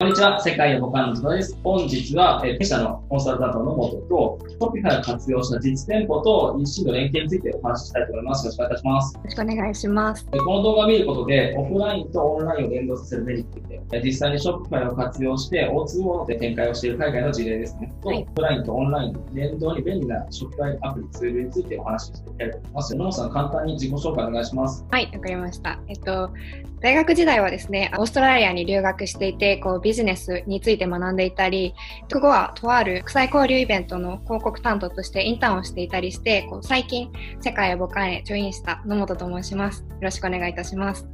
こんにちは、世界のボカンの津田です。本日は、えー、弊社のコンサルタントの元と、ショッピファイを活用した実店舗と EC の連携についてお話ししたいと思います。よろしくお願いいたします。よろしくお願いします。この動画を見ることで、オフラインとオンラインを連動させるメリットで、実際にショッピファイを活用して、O2O で展開をしている海外の事例ですね。と、はい、オフラインとオンライン連動に便利なショッピファイアプリツールについてお話ししていきたいと思います。野野さん、簡単に自己紹介お願いします。はい、わかりました。えっと、大学時代はですね、オーストラリアに留学していて、こうビジネスについて学んでいたり、そ後はとある国際交流イベントの広告担当としてインターンをしていたりして、こう最近、世界へ母艦へジョインした野本と申します。よろしくお願いいたします。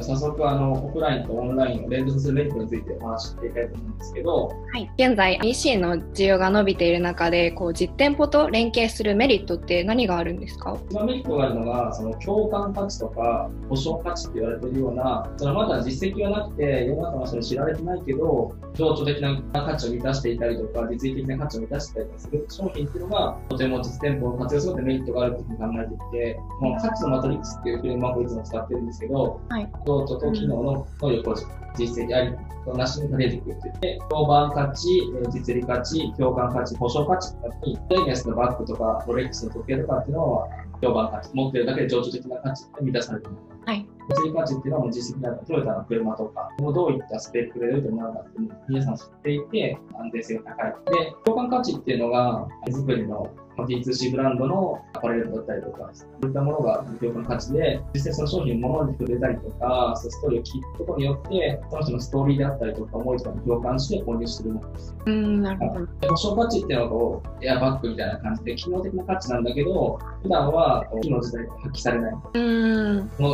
早速、あの、オフラインとオンラインを連動させるメリットについてお話ししていきたいと思うんですけど、はい。現在、EC の需要が伸びている中で、こう実店舗と連携するメリットって何があるんですか？一番メリットがあるのが、その共感価値とか保証価値って言われているような、そのまだ実績はなくて、世の中の人に知られてないけど、情緒的な価値を満たしていたりとか、実益的な価値を満たしていたりする商品っていうのが、とても実店舗を活用することでメリットがあるというふうに考えていて、もう価値のマトリックスっていうフレームワークをいつも使ってるんですけど、はい、情緒と機能の能力を実績ありとなしに出てくるって言って、評判価値、実利価値、共感価値、保証価値とかに、レイネスのバッグとか、ロレックスの時計とかっていうのは、評判価値、持ってるだけで情緒的な価値って満たされている。はい。物理価値っていうのはもう実績だったトヨタの車とか、もうどういったスペックで出てもらうかっていうのを皆さん知っていて、安全性が高い。で、共感価値っていうのが、手作りの D2C ブランドのアパレルだったりとか、そういったものが共感価値で、実際その商品を物に触れたりとか、そうストーリーを聞くことによって、その人のストーリーであったりとか、思いとかに共感して購入するものです。うん、なるほど。保証価値っていうのはこう、エアバッグみたいな感じで、機能的な価値なんだけど、普段は機能自体発揮されないもの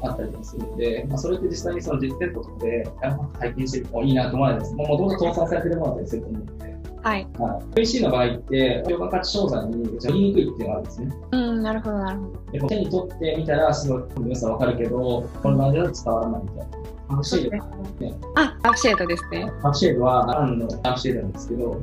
があったりするので、まあ、それって実際にその実店舗とかで体験してもいいなと思わないです。もともと搭載されてるものだったりすると思うので。はい。はい、VC の場合って、評価価値商材に言いにくいっていうのがあるんですね。うん、なるほど、なるほど。手に取ってみたら、すごい良さわかるけど、このでは伝わらないみたいな。アフシェード、ね。あ、アフシェードですね。アフシェードは、アンのアフシェードなんですけど、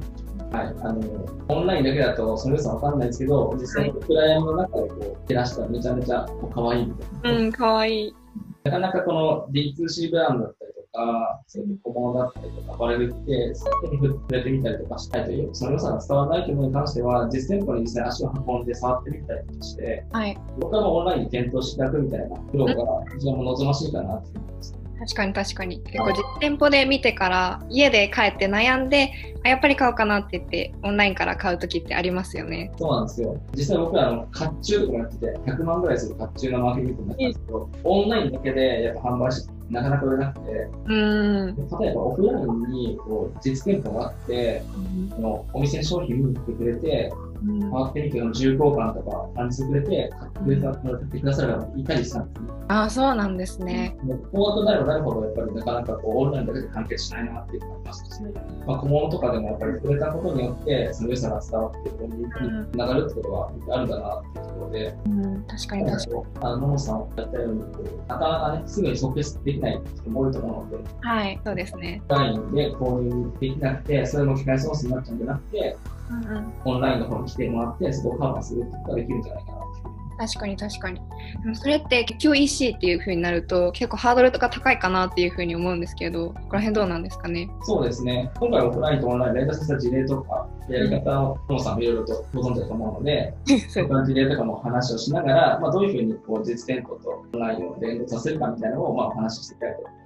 はい、あのオンラインだけだとその良さわかんないですけど、実際にクライアントの中でこう照らしたらめちゃめちゃ可愛いみたいな。うん、可愛い。なかなかこの D2C ブランドだったか、そういう小物だったりとか、アパレルって、そういうふうに触れてみたりとかしたいという、その良さが伝わらないというものに関しては、実店舗に実際足を運んで触ってみたりとかして、はい、僕はオンラインに検討していただくみたいな苦労が非常に望ましいかなと思います。確かに確かに。結構実店舗で見てから家で帰って悩んであやっぱり買おうかなって言ってオンラインから買う時ってありますよね。そうなんですよ。実際僕はあの甲冑とかやってて100万ぐらいする甲冑のマーケティングになったんですけどオンラインだけでやっぱ販売してなかなか売れなくて、うん。例えばオフラインにこう実店舗があって、うん、のお店の商品見てくれて、回ってみての重厚感とか感じてくれて、買ってくれた買ってくださる方もいたりしたんですね。ああ、そうなんですね。もうフォワードなればなるほど、やっぱりなかなかこうオンラインだけで完結しないなっていうのがありますし、ね、まあ、小物とかでもやっぱり触れたことによって、その良さが伝わって、こうにつながるってことがあるんだなっていうところで、うん、確かに確かに。あの、野本さんがやったように、なかなかね、すぐに即決できない人も多いと思うので、はい、そうですね。ラインで購入できなくて、それも機械ソースになっちゃうんじゃなくて、オンラインの方に来てもらって、そこをカバーするってことができるんじゃないかな確かに確かに。でもそれって結局 EC っていうふうになると結構ハードルとか高いかなっていうふうに思うんですけど、ここら辺どうなんですかね？そうですね。今回オフラインとオンライン連動させた事例とか、やり方を、トモさんもいろいろとご存知だと思うので、そういった事例とかも話をしながら、まあ、どういうふうにこう実店舗とオンラインを連動させるかみたいなのをまあお話ししていきたいと思います。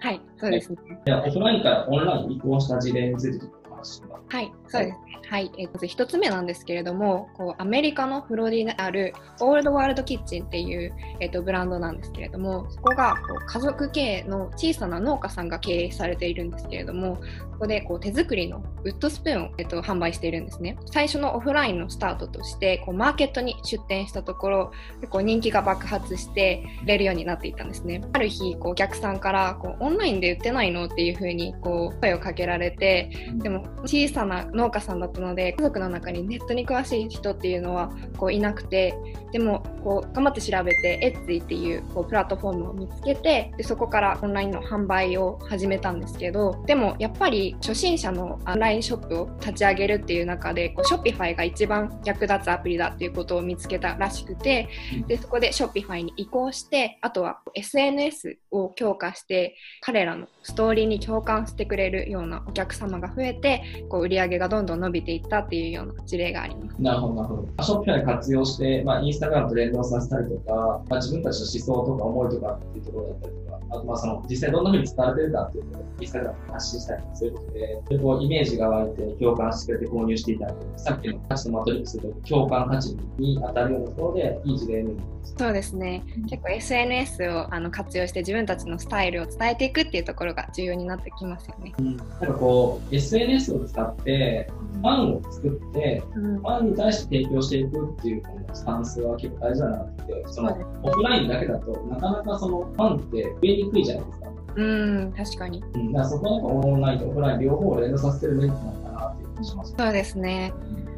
はい、そうですね。オフラインからオンラインに移行した事例についてます。はい、そうですね。はい、えー、まず1つ目なんですけれども、こうアメリカのフロリダにあるオールドワールドキッチンっていう、えーと、ブランドなんですけれども、そこがこう家族経営の小さな農家さんが経営されているんですけれども、ここでこう手作りのウッドスプーンを、えーと、販売しているんですね。最初のオフラインのスタートとしてこうマーケットに出店したところ、結構人気が爆発して売れるようになっていたんですね。ある日、こうお客さんからこうオンラインで売ってないのっていうふうにこう声をかけられて、でも小さな農家さんだったので家族の中にネットに詳しい人っていうのはこういなくてでもこう頑張って調べて Etsy っていうこうプラットフォームを見つけてでそこからオンラインの販売を始めたんですけどでもやっぱり初心者のオンラインショップを立ち上げるっていう中でこう Shopify が一番役立つアプリだっていうことを見つけたらしくてでそこで Shopify に移行してあとは SNS を強化して彼らのストーリーに共感してくれるようなお客様が増えてこう売り上げがどんどん伸びていったっていうような事例があります。なるほど、なるほど。ショッピファイ活用して、まあ、インスタグラムと連動させたりとか、まあ、自分たちの思想とか思いとかっていうところだったりあとまあその実際どんな風に伝われてるかっていうのをインスタグラムに発信したりとか、そういうことで、でこうイメージが湧いて共感してくれて購入していただく。さっきの価値のマトリックスと共感価値に当たるようなところで、いい事例になります。そうですね。結構 SNS をあの活用して自分たちのスタイルを伝えていくっていうところが重要になってきますよね。うん、なんかこう、SNS を使ってファンを作って、うん、ファンに対して提供していくっていうこのスタンスは結構大事だなって、そのオフラインだけだとなかなかそのファンって増えにくいじゃないですか。うん、確かに。うん、だからそこはオンラインとオフライン両方を連動させてるメリットなのかなっていう気がします。そうですね。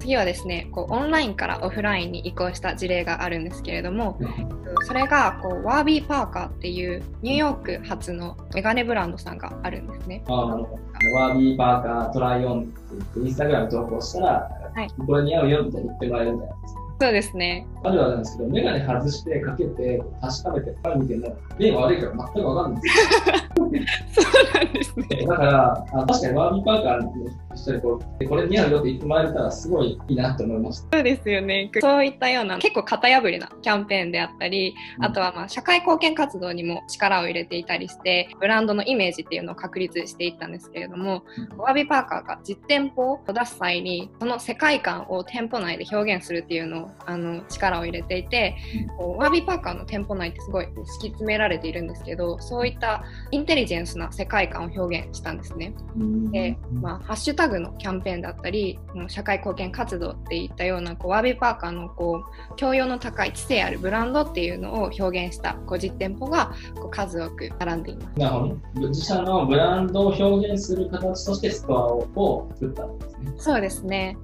次はですねこうオンラインからオフラインに移行した事例があるんですけれども、それがこう Warby Parker っていうニューヨーク発のメガネブランドさんがあるんですね。あなるほど Warby Parker try on ってインスタグラム投稿したら、はい、これ似合うよみたいに言ってもらえるみたいなそうですね。あるあるなんですけど、メガネ外してかけて確かめて、パッと見ても、目が悪いから全くわかんないんですよ。そうなんですね。だから、あ確かに Warby Parker 一緒にこう、これ似合うよって言ってもらえたら、すごいいいなと思いました。そうですよね。そういったような、結構型破りなキャンペーンであったり、あとはまあ社会貢献活動にも力を入れていたりして、ブランドのイメージっていうのを確立していったんですけれども、うん、ワービーパーカーが実店舗を出す際に、その世界観を店舗内で表現するっていうのをあの力を入れていて、こうワービーパーカーの店舗内ってすごい敷き詰められているんですけど、そういったインテリジェンスな世界観を表現したんですね。で、まあ、ハッシュタグのキャンペーンだったり、社会貢献活動っていったようなこうワービーパーカーのこう教養の高い知性あるブランドっていうのを表現したこう実店舗がこう数多く並んでいます。なるほど。自社のブランドを表現する形としてストアを作ったんですね。そうですね。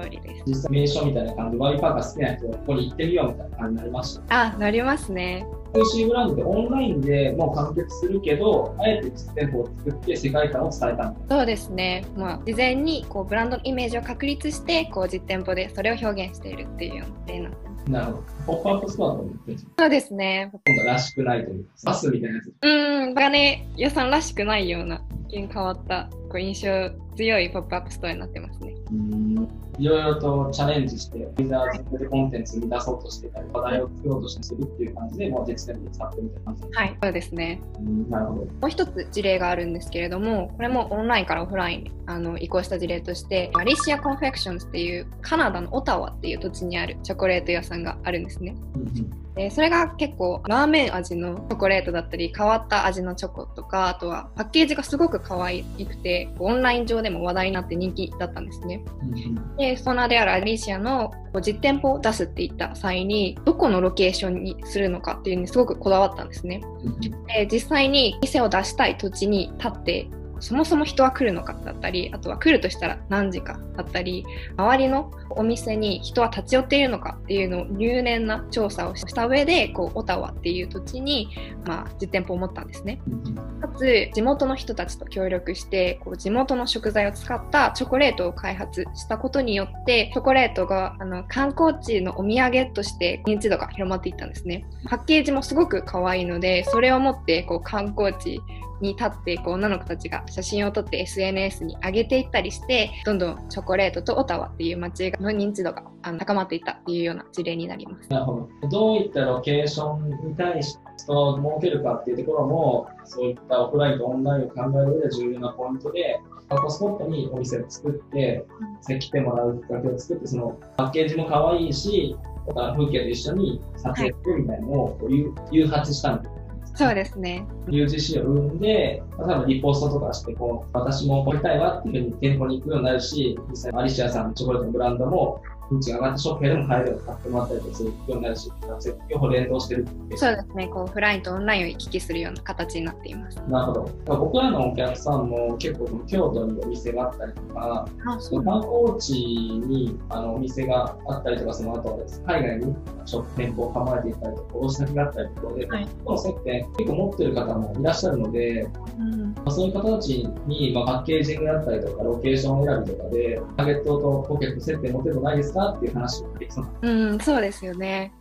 通りです。実際名称みたいな感じでワービーパーカー好きな人はここに行ってみようみたいな感じになりました。あ、なりますね。PC ブランドでオンラインでもう完結するけど、あえて実店舗を作って世界観を伝えたそうですね。まあ、事前にこうブランドのイメージを確立して、こう実店舗でそれを表現しているっていうような例ななるほど。ポップアップストアと思ってそうですね。今度らしくないというか、バスみたいなやつ。うん、メガネ屋さんらしくないような、変わったこう印象強いポップアップストアになってますね。いろいろとチャレンジして、ユーザーでコンテンツを生み出そうとしてたり、話題を作ろうとしてするっていう感じで、もう実践で使ってみたいな感じはい、そうですね。なるほど。もう一つ事例があるんですけれども、これもオンラインからオフラインにあの移行した事例として、アリシア・コンフェクションズっていうカナダのオタワっていう土地にあるチョコレート屋さんがあるんですね。うんでそれが結構ラーメン味のチョコレートだったり変わった味のチョコとかあとはパッケージがすごく可愛くてオンライン上でも話題になって人気だったんですね。でそのであるアリシアの実店舗を出すって言った際にどこのロケーションにするのかっていうのにすごくこだわったんですね。で実際に店を出したい土地に立ってそもそも人は来るのかだったりあとは来るとしたら何時かだったり周りのお店に人は立ち寄っているのかっていうのを入念な調査をした上でこうオタワっていう土地に、まあ、実店舗を持ったんですね。かつ地元の人たちと協力してこう地元の食材を使ったチョコレートを開発したことによってチョコレートがあの観光地のお土産として認知度が広まっていったんですね。パッケージもすごく可愛いのでそれを持ってこう観光地に立ってこう女の子たちが写真を撮って SNS に上げていったりしてどんどんチョコレートとオタワっていう街の認知度があの高まっていったっていうような事例になります。なるほど。どういったロケーションに対して設けるかっていうところもそういったオフラインとオンラインを考える上で重要なポイントで観光スポットにお店を作って来てもらうきっかけを作ってそのパッケージも可愛いし風景と一緒に撮影するみたいなのを誘発したんですそうですね。UGC を生んで、まあ、多分リポストとかして、こう、私も掘りたいわっていうふうに店舗に行くようになるし、実際アリシアさんのチョコレートのブランドも、認知が上がってショップでも買えるように買ってもらったりとかするようになるし、両方連動してるってそうですね、こうオフラインとオンラインを行き来するような形になっています。なるほど。僕らのお客さんも結構京都にお店があったりとか、あそう。観光地にあのお店があったりとか、その後はです海外にショップ店舗を構えていたりとか、卸先があったりとかで、はい。この接点結構持ってる方もいらっしゃるので、うん。まあそういう方たちに、まあ、パッケージングだったりとか、ロケーション選びとかで、ターゲットと顧客接点持ってるのないですかっていう話をできそうな。うん、そうですよね。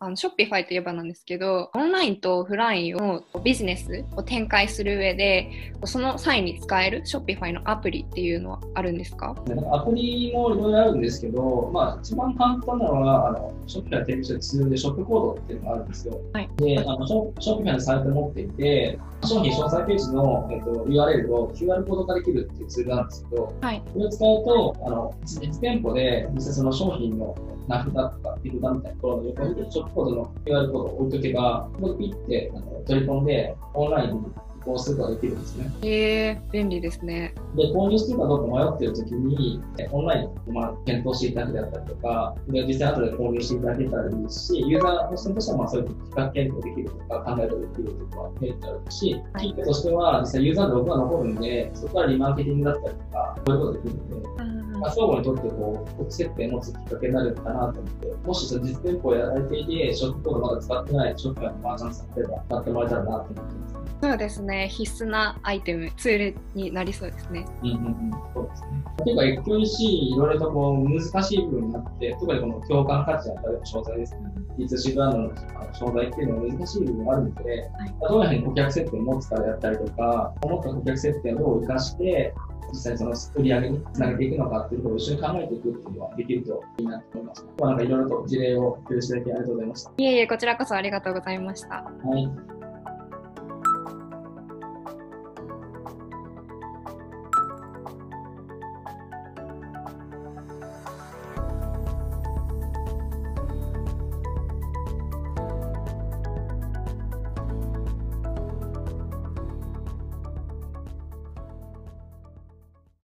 あのショッピファイといえばなんですけど、オンラインとオフラインをビジネスを展開する上で、その際に使えるショッピファイのアプリっていうのはあるんですか？アプリもいろいろあるんですけど、まあ、一番簡単なのは、あの Shopify が提供してるツールで Shopcode っていうのがあるんですよ。はいであのショ Shopify のサイトを持っていて、商品詳細ページの、えっと、URL を QR コード化できるっていうツールなんですけど、はい。これを使うと、あの実店舗で実際その商品の名札とか手札みたいなところの横に Shopcode の QR コードを置いとけば、ここでピッてあの取り込んで、オンラインに移行することができるんですね。へえ便利ですね。で、購入してるかどうか迷っているときに、えオンラインで、まあ、検討していただけであったりとか、で実際後で購入していただけたらいいですし、ユーザーの視点としては、まあ、そういう比較検討できるとか、考えができるとか、メリットあるし、はい企業としては、実際ユーザーのログが残るんで、そこからリマーケティングだったりとか、こういうことができるので、うんまあ、相互にとってこう、国接点を持つきっかけになるかなと思って、もしその実店舗をやられていて、ショップコードまだ使ってないショップのマーチャントさんれば、使ってもらえたらなと思ってます。そうですね。必須なアイテム、ツールになりそうですね。うんうんうん、そうですね。例えば FQEC、いろいろとこう難しい部分があって、特にこの共感価値だったり商材ですね。D2C ブランドの商材っていうのは難しい部分があるので、まあどういうふうに顧客接点を持つかであったりとか、思った顧客接点をどう生かして、実際にその売り上げにつなげていくのかっていうところを一緒に考えていくっていうのはできるといいなと思います。まあ、なんかいろいろと事例を共有していただきありがとうございました。いえいえ、こちらこそありがとうございました。はい。